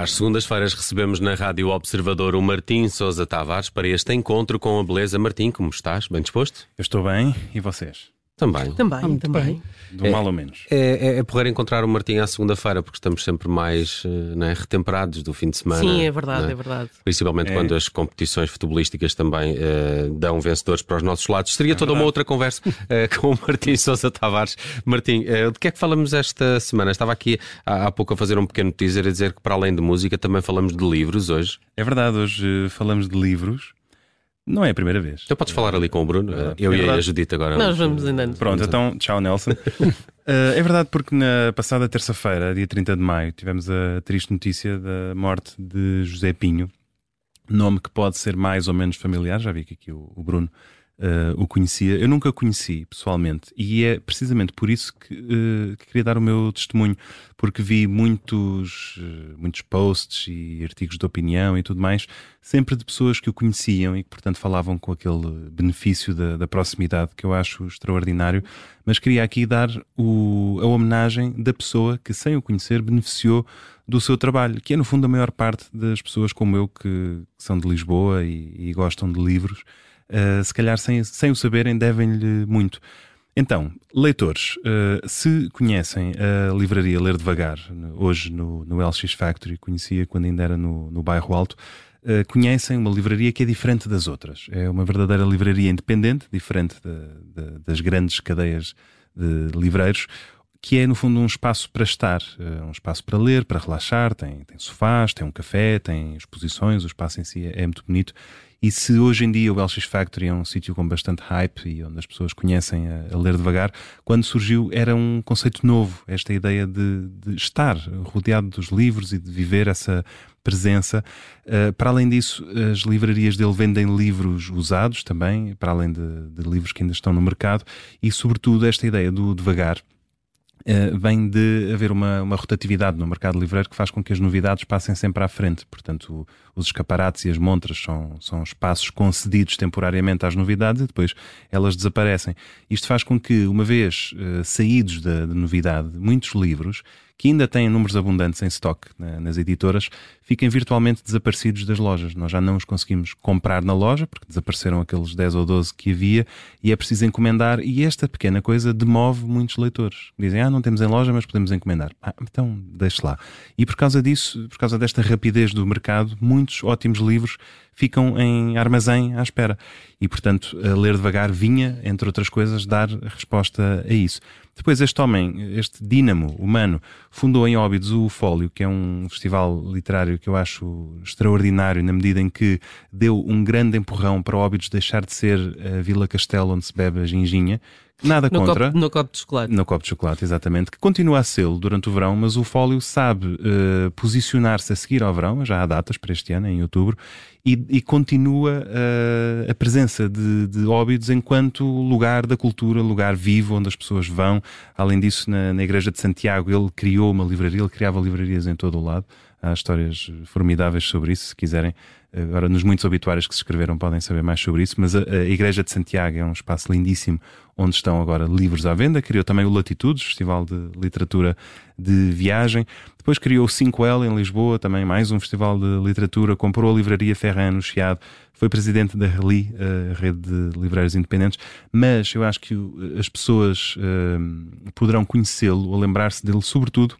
Às segundas-feiras recebemos na Rádio Observador o Martim Sousa Tavares para este encontro com a beleza. Martim, como estás? Bem disposto? Eu estou bem e vocês? Também. Também, ah, também. Do é, mal ou menos. É, é, é porrer encontrar o Martim à segunda-feira, porque estamos sempre mais né, retemperados do fim de semana. Sim, é verdade, né? é verdade. Principalmente é. quando as competições futebolísticas também uh, dão vencedores para os nossos lados. Seria é toda verdade. uma outra conversa uh, com o Martim Sousa Tavares. Martim, uh, de que é que falamos esta semana? Estava aqui há, há, pouco a fazer um pequeno teaser a dizer que para além de música também falamos de livros hoje. É verdade, hoje falamos de livros. Não é a primeira vez. Então podes falar ali com o Bruno. É eu é e a Judite agora. Nós vamos andando. Pronto, então, tchau, Nelson. uh, é verdade, porque na passada terça-feira, dia 30 de maio, tivemos a triste notícia da morte de José Pinho, nome que pode ser mais ou menos familiar. Já vi que aqui o, o Bruno uh, o conhecia. Eu nunca o conheci pessoalmente e é precisamente por isso que, uh, que queria dar o meu testemunho, porque vi muitos, uh, muitos posts e artigos de opinião e tudo mais, sempre de pessoas que o conheciam e que, portanto, falavam com aquele benefício da, da proximidade que eu acho extraordinário. Mas queria aqui dar o, a homenagem da pessoa que, sem o conhecer, beneficiou do seu trabalho, que é no fundo a maior parte das pessoas como eu que, que são de Lisboa e, e gostam de livros uh, se calhar sem, sem o saberem, devem-lhe muito. Então, leitores, uh, se conhecem a livraria Ler Devagar, hoje no, no LX Factory, conhecia quando ainda era no, no bairro Alto, uh, conhecem uma livraria que é diferente das outras. É uma verdadeira livraria independente, diferente de, de, das grandes cadeias de livreiros, que é no fundo um espaço para estar, um espaço para ler, para relaxar, tem, tem sofás, tem um café, tem exposições, o espaço em si é, é muito bonito e se hoje em dia o LX Factory é um sítio com bastante hype e onde as pessoas conhecem a, a, ler devagar, quando surgiu era um conceito novo, esta ideia de, de estar rodeado dos livros e de viver essa presença. Uh, para além disso, as livrarias dele vendem livros usados também, para além de, de livros que ainda estão no mercado, e sobretudo esta ideia do devagar Uh, vem de haver uma, uma, rotatividade no mercado livreiro que faz com que as novidades passem sempre à frente. Portanto, os escaparates e as montras são, são espaços concedidos temporariamente às novidades e depois elas desaparecem. Isto faz com que, uma vez uh, saídos da, da novidade, muitos livros que ainda têm números abundantes em stock nas editoras, fiquem virtualmente desaparecidos das lojas. Nós já não os conseguimos comprar na loja, porque desapareceram aqueles 10 ou 12 que havia, e é preciso encomendar, e esta pequena coisa demove muitos leitores. Dizem, ah, não temos em loja, mas podemos encomendar. Ah, então deixe lá. E por causa disso, por causa desta rapidez do mercado, muitos ótimos livros ficam em armazém à espera. E, portanto, ler devagar vinha, entre outras coisas, dar resposta a isso. Depois, este homem, este dínamo humano, fundou em Óbidos o Fólio, que é um festival literário que eu acho extraordinário, na medida em que deu um grande empurrão para Óbidos deixar de ser a Vila Castelo onde se bebe a ginginha, Nada no contra. Copo, no copo de chocolate. No copo de chocolate, exatamente. Que continua a ser durante o verão, mas o Fólio sabe uh, posicionar-se a seguir ao verão, já há datas para este ano, em outubro, e, e continua uh, a presença de, de Óbidos enquanto lugar da cultura, lugar vivo onde as pessoas vão. Além disso, na, na Igreja de Santiago, ele criou uma livraria, ele criava livrarias em todo o lado. Há histórias formidáveis sobre isso, se quiserem. Agora, nos muitos obituários que se escreveram, podem saber mais sobre isso. Mas a, a Igreja de Santiago é um espaço lindíssimo onde estão agora livros à venda. Criou também o Latitudes, Festival de Literatura de Viagem. Depois criou o 5L em Lisboa, também mais um festival de literatura. Comprou a livraria Ferran no Chiado. Foi presidente da RELI, a Rede de Livreiros Independentes. Mas eu acho que as pessoas uh, poderão conhecê-lo ou lembrar-se dele, sobretudo,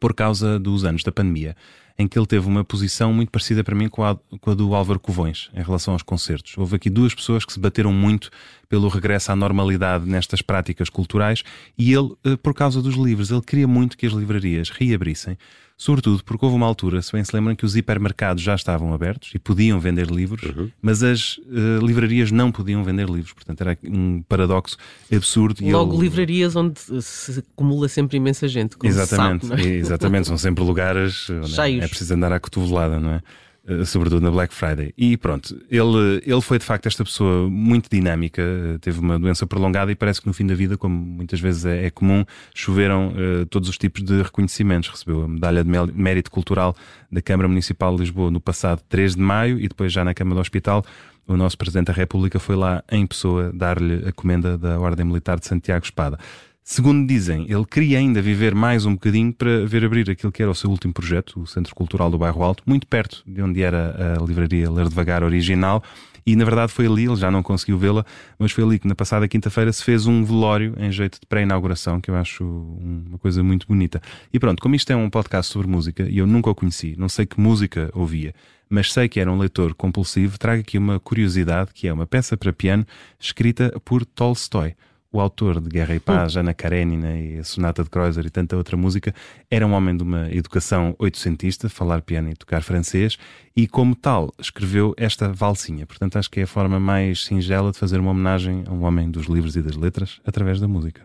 por causa dos anos da pandemia em que ele teve uma posição muito parecida para mim com a, com a, do Álvaro Covões em relação aos concertos. Houve aqui duas pessoas que se bateram muito pelo regresso à normalidade nestas práticas culturais e ele, eh, por causa dos livros, ele queria muito que as livrarias reabrissem Sobretudo porque houve uma altura, se bem se lembram, que os hipermercados já estavam abertos e podiam vender livros, uhum. mas as uh, livrarias não podiam vender livros. Portanto, era um paradoxo absurdo. Logo, eu... livrarias onde se acumula sempre imensa gente. exatamente, sabe, é? exatamente. São sempre lugares onde é preciso andar à cotovelada, não é? Eh, sobretudo na Black Friday. E pronto, ele, ele foi de facto esta pessoa muito dinâmica, eh, teve uma doença prolongada e parece que no fim da vida, como muitas vezes é, é comum, choveram uh, todos os tipos de reconhecimentos. Recebeu a medalha de mérito cultural da Câmara Municipal de Lisboa no passado 3 de maio e depois já na Câmara do Hospital. O nosso Presidente da República foi lá em pessoa dar-lhe a comenda da Ordem Militar de Santiago Espada. Segundo dizem, ele queria ainda viver mais um bocadinho para ver abrir aquilo que era o seu último projeto, o Centro Cultural do Bairro Alto, muito perto de onde era a livraria Ler Devagar original. E na verdade foi ali, ele já não conseguiu vê-la, mas foi ali que na passada quinta-feira se fez um velório em jeito de pré-inauguração, que eu acho uma coisa muito bonita. E pronto, como isto é um podcast sobre música e eu nunca o conheci, não sei que música ouvia, mas sei que era um leitor compulsivo, trago aqui uma curiosidade que é uma peça para piano escrita por Tolstói o autor de Guerra e Paz, hum. Ana Karenina e a Sonata de Kreutzer e tanta outra música, era um homem de uma educação oitocentista, falar piano e tocar francês, e como tal escreveu esta valsinha. Portanto, acho que é a forma mais singela de fazer uma homenagem a um homem dos livros e das letras através da música.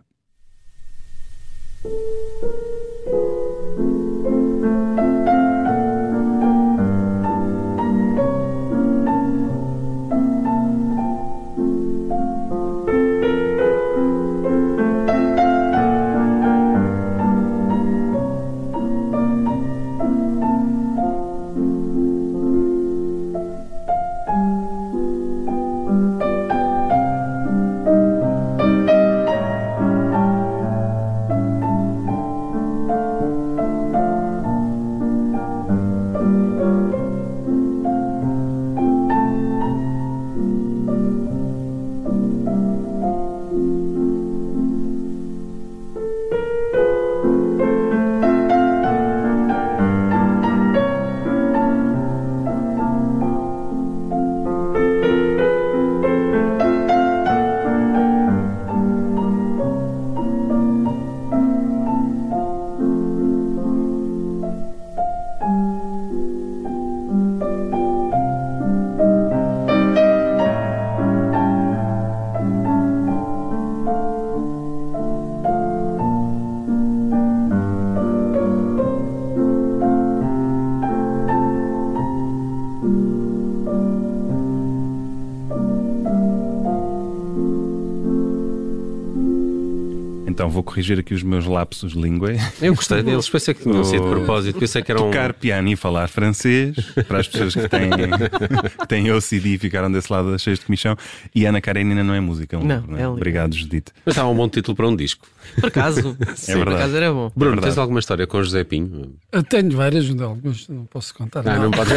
Corrigir aqui os meus lapsos de língua. Eu gostei deles, pensei que tinham sido de propósito. Pensei que eram... Tocar piano e falar francês, para as pessoas que têm, que têm OCD e ficaram desse lado cheios de comichão. E Ana Karenina não é música, é um não, livro, não é? é Obrigado, Judite. Mas estava um bom título para um disco. Por acaso, Sim, é verdade. por acaso era bom. Bruno, é tens alguma história com José Pinho? Eu tenho várias, algumas não posso contar. Ah, não, não pode.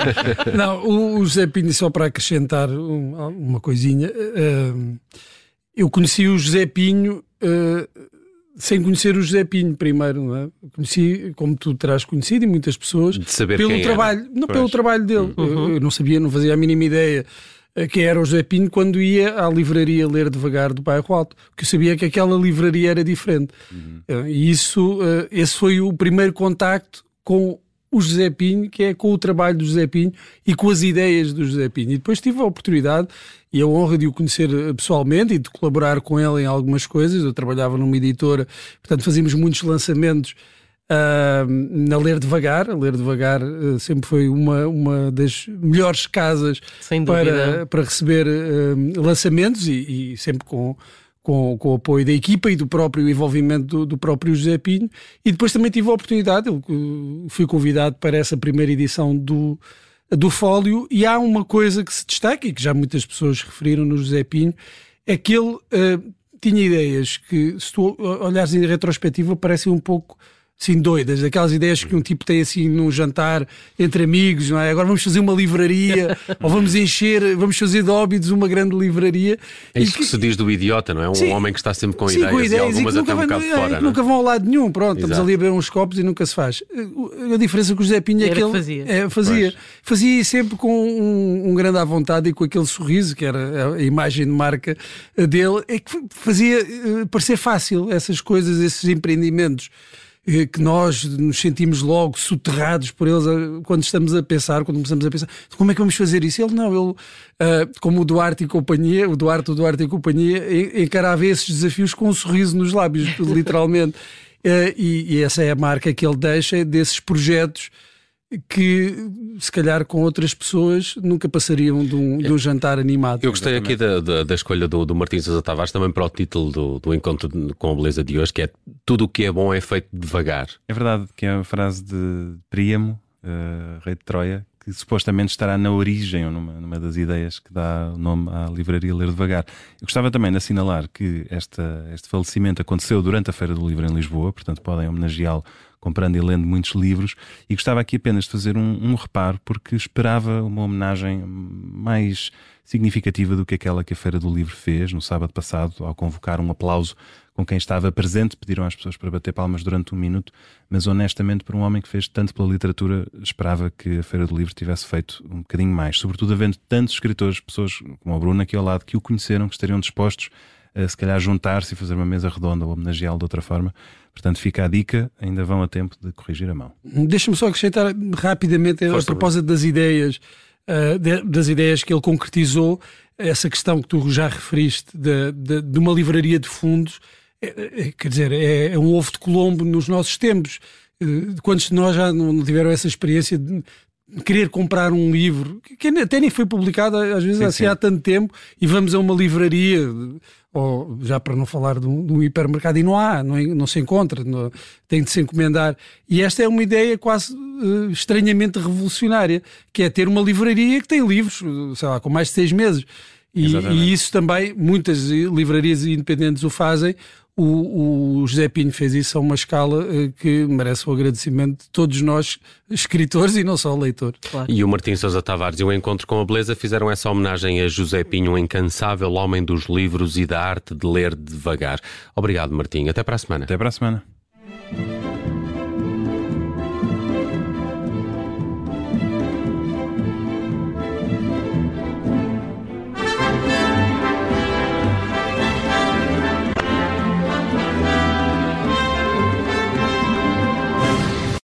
não, o, o José Pinho, só para acrescentar uma coisinha, uh, eu conheci o José Pinho. Uh, sem conhecer o José Pinho primeiro, não é? Conheci, como tu terás conhecido, e muitas pessoas, pelo trabalho, era. não pois. pelo trabalho dele. Uhum. Eu, eu, não sabia, não fazia a mínima ideia eh, quem era o José Pinho quando ia à livraria ler devagar do bairro Alto, porque eu sabia que aquela livraria era diferente. Uhum. Eh, e isso, eh, esse foi o primeiro contacto com o José Pinho, que é com o trabalho do José Pinho e com as ideias do José Pinho. E depois tive a oportunidade e a honra de o conhecer eh, pessoalmente e de colaborar com ele em algumas coisas. Eu trabalhava numa editora, portanto fazíamos muitos lançamentos uh, na Ler Devagar. A Ler Devagar uh, sempre foi uma, uma das melhores casas para, para receber uh, lançamentos e, e sempre com com, com, o apoio da equipa e do próprio envolvimento do, do, próprio José Pinho. E depois também tive a oportunidade, eu fui convidado para essa primeira edição do, do Fólio, e há uma coisa que se destaca e que já muitas pessoas referiram no José Pinho, é que ele uh, tinha ideias que, se tu olhares em retrospectiva, parecem um pouco assim doidas, aquelas ideias que um tipo tem assim num jantar entre amigos, não é? Agora vamos fazer uma livraria, ou vamos encher, vamos fazer de óbidos uma grande livraria. É isso que, que, se diz do idiota, não é? Um sim, homem que está sempre com, sim, ideias, com ideias, e algumas e até um bocado é, fora. nunca vão ao lado nenhum, pronto, Exato. estamos ali a beber uns copos e nunca se faz. A diferença com o José Pinha é que ele fazia. É, fazia. fazia sempre com um, um, grande à vontade e com aquele sorriso, que era a imagem de marca dele, é que fazia uh, parecer fácil essas coisas, esses empreendimentos. Eh, que nós nos sentimos logo soterrados por eles eh, quando estamos a pensar, quando começamos a pensar como é que vamos fazer isso? Ele não, ele, uh, como o Duarte e companhia, o Duarte, o Duarte e companhia, encarava esses desafios com um sorriso nos lábios, literalmente. E, e, essa é a marca que ele deixa desses projetos que se calhar com outras pessoas nunca passariam de um, de um jantar animado. Eu gostei aqui da, da, da, escolha do, do Martins Sousa Tavares também para o título do, do encontro com a beleza de hoje, que é tudo o que é bom é feito devagar. É verdade, que é uma frase de Príamo, uh, rei de Troia, que supostamente estará na origem, ou numa, numa das ideias que dá o nome à livraria Ler Devagar. Eu gostava também de assinalar que esta, este falecimento aconteceu durante a Feira do Livro em Lisboa, portanto podem homenageá-lo comprando e lendo muitos livros, e gostava aqui apenas de fazer um, um reparo, porque esperava uma homenagem mais significativa do que aquela que a Feira do Livro fez no sábado passado, ao convocar um aplauso com quem estava presente. Pediram às pessoas para bater palmas durante um minuto, mas honestamente, por um homem que fez tanto pela literatura, esperava que a Feira do Livro tivesse feito um bocadinho mais. Sobretudo havendo tantos escritores, pessoas como o Bruno aqui ao lado, que o conheceram, que estariam dispostos a se calhar juntar-se e fazer uma mesa redonda ou homenageá-lo de outra forma. Portanto, fica a dica, ainda vão a tempo de corrigir a mão. Deixa-me só acrescentar rapidamente Força a propósito das ideias uh, de, das ideias que ele concretizou, essa questão que tu já referiste de, de, de uma livraria de fundos, é, é, quer dizer, é, é, um ovo de Colombo nos nossos tempos. Uh, quantos de nós já não tiveram essa experiência de querer comprar um livro que até nem foi publicado às vezes sim, assim sim. há tanto tempo e vamos a uma livraria ou já para não falar de um, de um hipermercado, e não há, não, não se encontra, não, tem de se encomendar. E esta é uma ideia quase uh, estranhamente revolucionária, que é ter uma livraria que tem livros, sei lá, com mais de seis meses. E, e isso também, muitas livrarias independentes o fazem, o, o, José Pinho fez isso a uma escala uh, que merece o agradecimento de todos nós, escritores e não só leitores. Claro. E o Martim Sousa Tavares e o Encontro com a Beleza fizeram essa homenagem a José Pinho, um incansável homem dos livros e da arte de ler devagar. Obrigado, Martim. Até para a semana. Até para a semana.